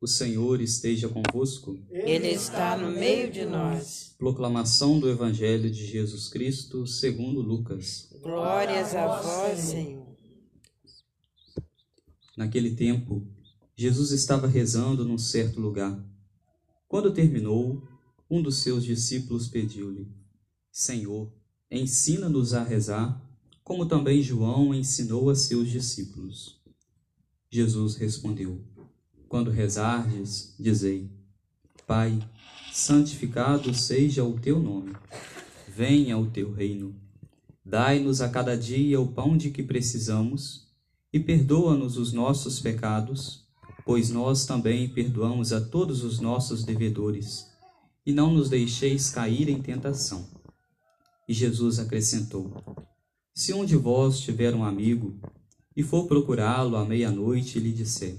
O Senhor esteja convosco. Ele está no meio de nós. Proclamação do Evangelho de Jesus Cristo, segundo Lucas. Glórias a vós, Senhor. Naquele tempo, Jesus estava rezando num certo lugar. Quando terminou, um dos seus discípulos pediu-lhe: Senhor, ensina-nos a rezar, como também João ensinou a seus discípulos. Jesus respondeu: quando rezardes, dizei: Pai, santificado seja o teu nome. Venha o teu reino. Dai-nos a cada dia o pão de que precisamos e perdoa-nos os nossos pecados, pois nós também perdoamos a todos os nossos devedores. E não nos deixeis cair em tentação. E Jesus acrescentou: Se um de vós tiver um amigo e for procurá-lo à meia-noite e lhe disser: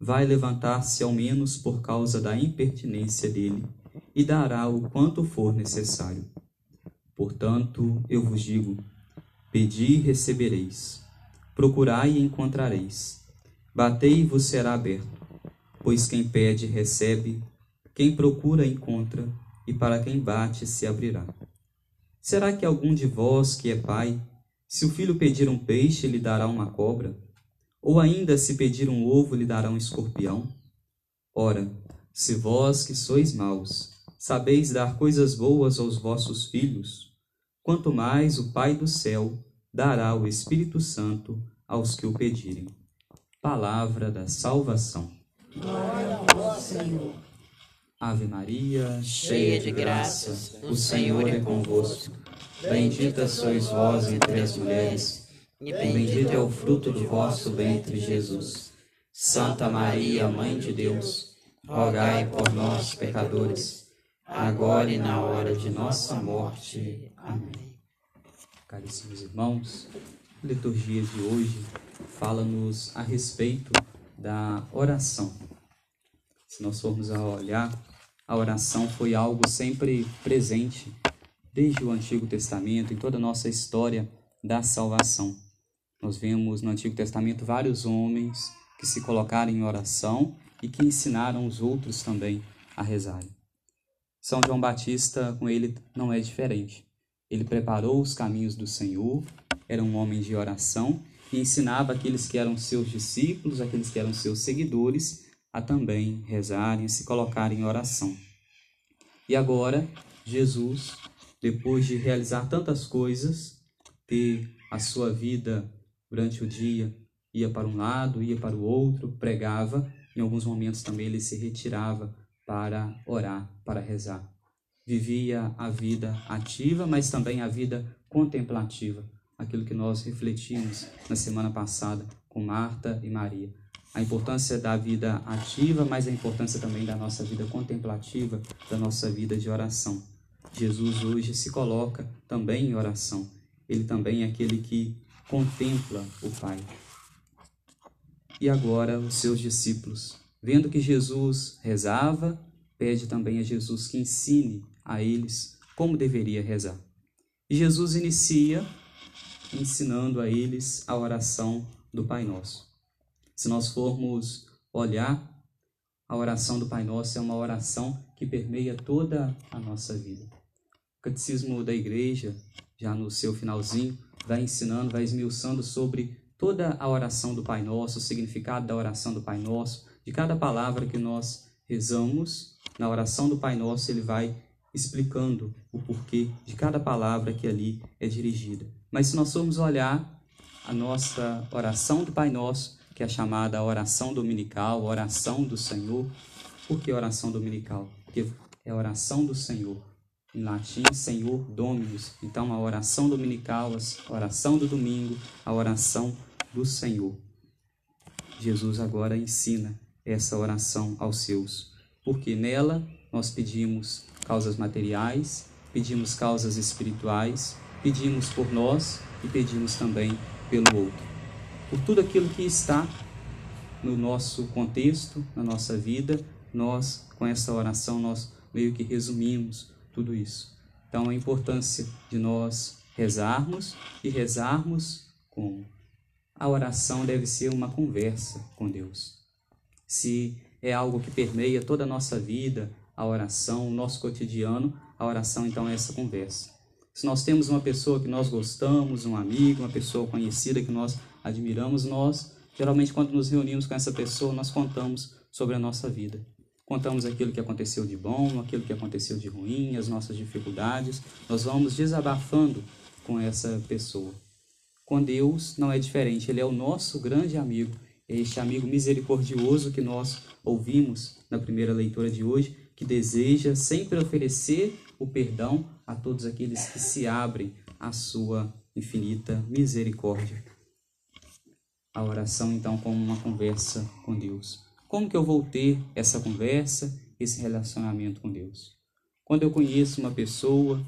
vai levantar-se ao menos por causa da impertinência dele e dará o quanto for necessário. Portanto, eu vos digo: pedi e recebereis, procurai e encontrareis, batei e vos será aberto. Pois quem pede, recebe, quem procura, encontra, e para quem bate, se abrirá. Será que algum de vós que é pai, se o filho pedir um peixe, lhe dará uma cobra? Ou ainda, se pedir um ovo, lhe dará um escorpião? Ora, se vós que sois maus, sabeis dar coisas boas aos vossos filhos, quanto mais o Pai do céu dará o Espírito Santo aos que o pedirem. Palavra da salvação. Glória a Senhor. Ave Maria, cheia de graças, o Senhor é convosco. Bendita sois vós entre as mulheres e bendito é o fruto do vosso ventre, Jesus. Santa Maria, Mãe de Deus, rogai por nós, pecadores, agora e na hora de nossa morte. Amém. Caríssimos irmãos, a liturgia de hoje fala-nos a respeito da oração. Se nós formos a olhar, a oração foi algo sempre presente desde o Antigo Testamento, em toda a nossa história da salvação. Nós vemos no Antigo Testamento vários homens que se colocaram em oração e que ensinaram os outros também a rezarem. São João Batista, com ele, não é diferente. Ele preparou os caminhos do Senhor, era um homem de oração e ensinava aqueles que eram seus discípulos, aqueles que eram seus seguidores, a também rezarem, a se colocarem em oração. E agora, Jesus, depois de realizar tantas coisas, ter a sua vida durante o dia ia para um lado, ia para o outro, pregava, em alguns momentos também ele se retirava para orar, para rezar. Vivia a vida ativa, mas também a vida contemplativa, aquilo que nós refletimos na semana passada com Marta e Maria. A importância da vida ativa, mas a importância também da nossa vida contemplativa, da nossa vida de oração. Jesus hoje se coloca também em oração. Ele também é aquele que contempla o Pai. E agora os seus discípulos, vendo que Jesus rezava, pede também a Jesus que ensine a eles como deveria rezar. E Jesus inicia ensinando a eles a oração do Pai Nosso. Se nós formos olhar, a oração do Pai Nosso é uma oração que permeia toda a nossa vida. O Catecismo da Igreja, já no seu finalzinho, vai ensinando, vai esmiuçando sobre toda a oração do Pai Nosso, o significado da oração do Pai Nosso, de cada palavra que nós rezamos, na oração do Pai Nosso, ele vai explicando o porquê de cada palavra que ali é dirigida. Mas se nós formos olhar a nossa oração do Pai Nosso, que é chamada oração dominical, oração do Senhor, por que oração dominical? Porque é a oração do Senhor em latim, Senhor Dominus. Então, a oração dominical, a oração do domingo, a oração do Senhor. Jesus agora ensina essa oração aos seus. porque nela nós pedimos causas materiais, pedimos causas espirituais, pedimos por nós e pedimos também pelo outro. Por tudo aquilo que está no nosso contexto, na nossa vida, nós, com essa oração, nós meio que resumimos tudo isso. Então, a importância de nós rezarmos e rezarmos com a oração deve ser uma conversa com Deus. Se é algo que permeia toda a nossa vida, a oração, o nosso cotidiano, a oração então é essa conversa. Se nós temos uma pessoa que nós gostamos, um amigo, uma pessoa conhecida que nós admiramos, nós, geralmente, quando nos reunimos com essa pessoa, nós contamos sobre a nossa vida. Contamos aquilo que aconteceu de bom, aquilo que aconteceu de ruim, as nossas dificuldades. Nós vamos desabafando com essa pessoa. Com Deus não é diferente, Ele é o nosso grande amigo, é este amigo misericordioso que nós ouvimos na primeira leitura de hoje, que deseja sempre oferecer o perdão a todos aqueles que se abrem à sua infinita misericórdia. A oração, então, como uma conversa com Deus. Como que eu vou ter essa conversa, esse relacionamento com Deus? Quando eu conheço uma pessoa,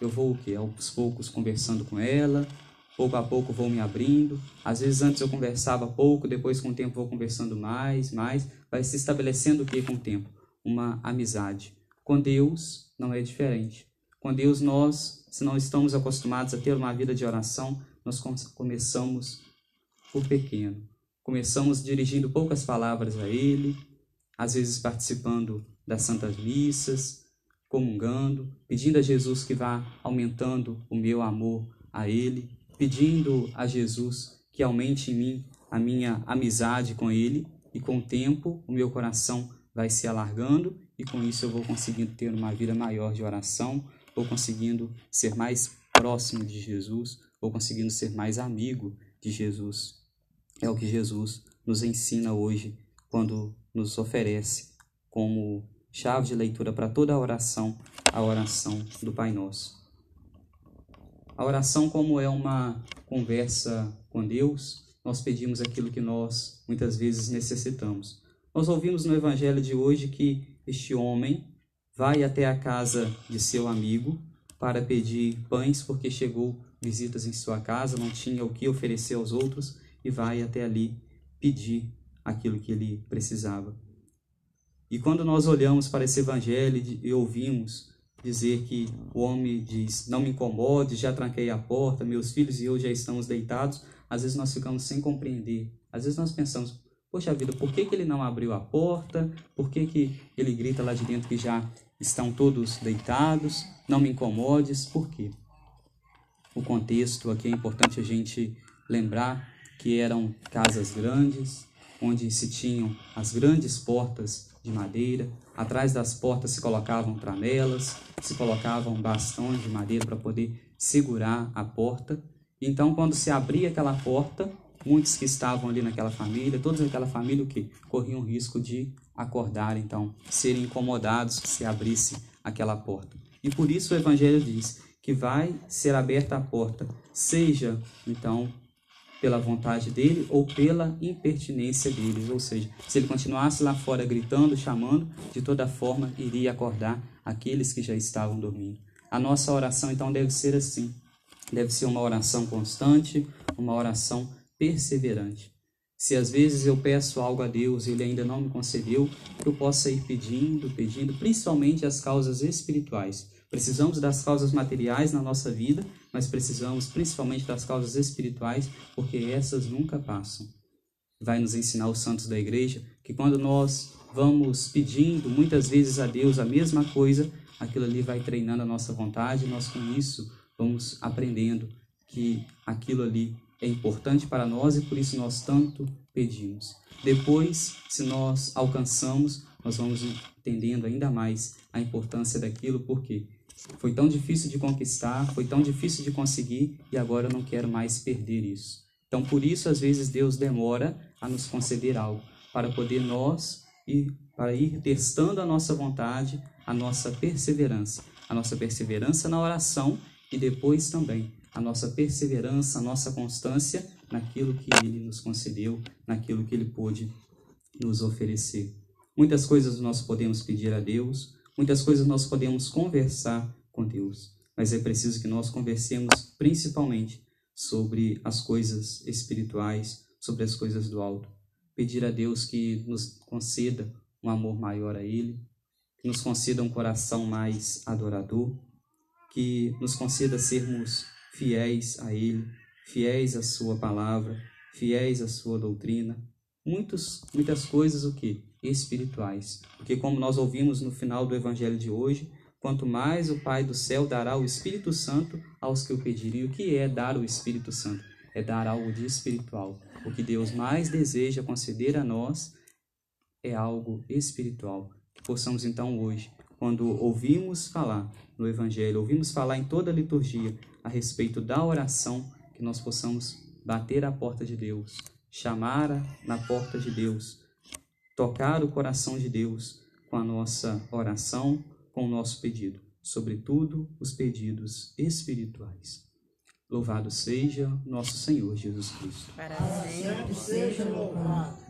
eu vou o quê? Aos poucos conversando com ela, pouco a pouco vou me abrindo. Às vezes antes eu conversava pouco, depois com o tempo vou conversando mais, mais. Vai se estabelecendo o que com o tempo? Uma amizade. Com Deus não é diferente. Com Deus nós, se não estamos acostumados a ter uma vida de oração, nós começamos por pequeno. Começamos dirigindo poucas palavras a Ele, às vezes participando das santas missas, comungando, pedindo a Jesus que vá aumentando o meu amor a Ele, pedindo a Jesus que aumente em mim a minha amizade com Ele, e com o tempo o meu coração vai se alargando, e com isso eu vou conseguindo ter uma vida maior de oração, vou conseguindo ser mais próximo de Jesus, vou conseguindo ser mais amigo de Jesus. É o que Jesus nos ensina hoje quando nos oferece como chave de leitura para toda a oração, a oração do Pai Nosso. A oração, como é uma conversa com Deus, nós pedimos aquilo que nós muitas vezes necessitamos. Nós ouvimos no Evangelho de hoje que este homem vai até a casa de seu amigo para pedir pães, porque chegou visitas em sua casa, não tinha o que oferecer aos outros, e vai até ali pedir aquilo que ele precisava. E quando nós olhamos para esse evangelho e ouvimos dizer que o homem diz: Não me incomode, já tranquei a porta, meus filhos e eu já estamos deitados, às vezes nós ficamos sem compreender. Às vezes nós pensamos: Poxa vida, por que, que ele não abriu a porta? Por que, que ele grita lá de dentro que já estão todos deitados? Não me incomodes. Por quê? O contexto aqui é importante a gente lembrar que eram casas grandes, onde se tinham as grandes portas de madeira, atrás das portas se colocavam tramelas, se colocavam bastões de madeira para poder segurar a porta. Então, quando se abria aquela porta, muitos que estavam ali naquela família, todos naquela família, o que corriam o risco de acordar, então, serem incomodados se abrisse aquela porta. E por isso o Evangelho diz que vai ser aberta a porta, seja então pela vontade dele ou pela impertinência deles. Ou seja, se ele continuasse lá fora gritando, chamando, de toda forma iria acordar aqueles que já estavam dormindo. A nossa oração então deve ser assim. Deve ser uma oração constante, uma oração perseverante. Se às vezes eu peço algo a Deus e Ele ainda não me concedeu, que eu possa ir pedindo, pedindo, principalmente as causas espirituais. Precisamos das causas materiais na nossa vida, mas precisamos principalmente das causas espirituais, porque essas nunca passam. Vai nos ensinar os santos da igreja que quando nós vamos pedindo muitas vezes a Deus a mesma coisa, aquilo ali vai treinando a nossa vontade, e nós com isso vamos aprendendo que aquilo ali é importante para nós e por isso nós tanto pedimos. Depois, se nós alcançamos, nós vamos entendendo ainda mais a importância daquilo, porque foi tão difícil de conquistar, foi tão difícil de conseguir e agora eu não quero mais perder isso. Então, por isso, às vezes, Deus demora a nos conceder algo, para poder nós ir, para ir testando a nossa vontade, a nossa perseverança. A nossa perseverança na oração e depois também a nossa perseverança, a nossa constância naquilo que Ele nos concedeu, naquilo que Ele pôde nos oferecer. Muitas coisas nós podemos pedir a Deus, muitas coisas nós podemos conversar com Deus, mas é preciso que nós conversemos principalmente sobre as coisas espirituais, sobre as coisas do alto. Pedir a Deus que nos conceda um amor maior a Ele, que nos conceda um coração mais adorador, que nos conceda sermos fiéis a Ele, fiéis à Sua palavra, fiéis à Sua doutrina. Muitos, muitas coisas o que? Espirituais. Porque como nós ouvimos no final do Evangelho de hoje, quanto mais o Pai do céu dará o Espírito Santo aos que o pedirem. O que é dar o Espírito Santo? É dar algo de espiritual. O que Deus mais deseja conceder a nós é algo espiritual. Que possamos então hoje, quando ouvimos falar no Evangelho, ouvimos falar em toda a liturgia a respeito da oração, que nós possamos bater à porta de Deus, chamar na porta de Deus, tocar o coração de Deus com a nossa oração, com o nosso pedido, sobretudo os pedidos espirituais. Louvado seja nosso Senhor Jesus Cristo. Para sempre seja louvado.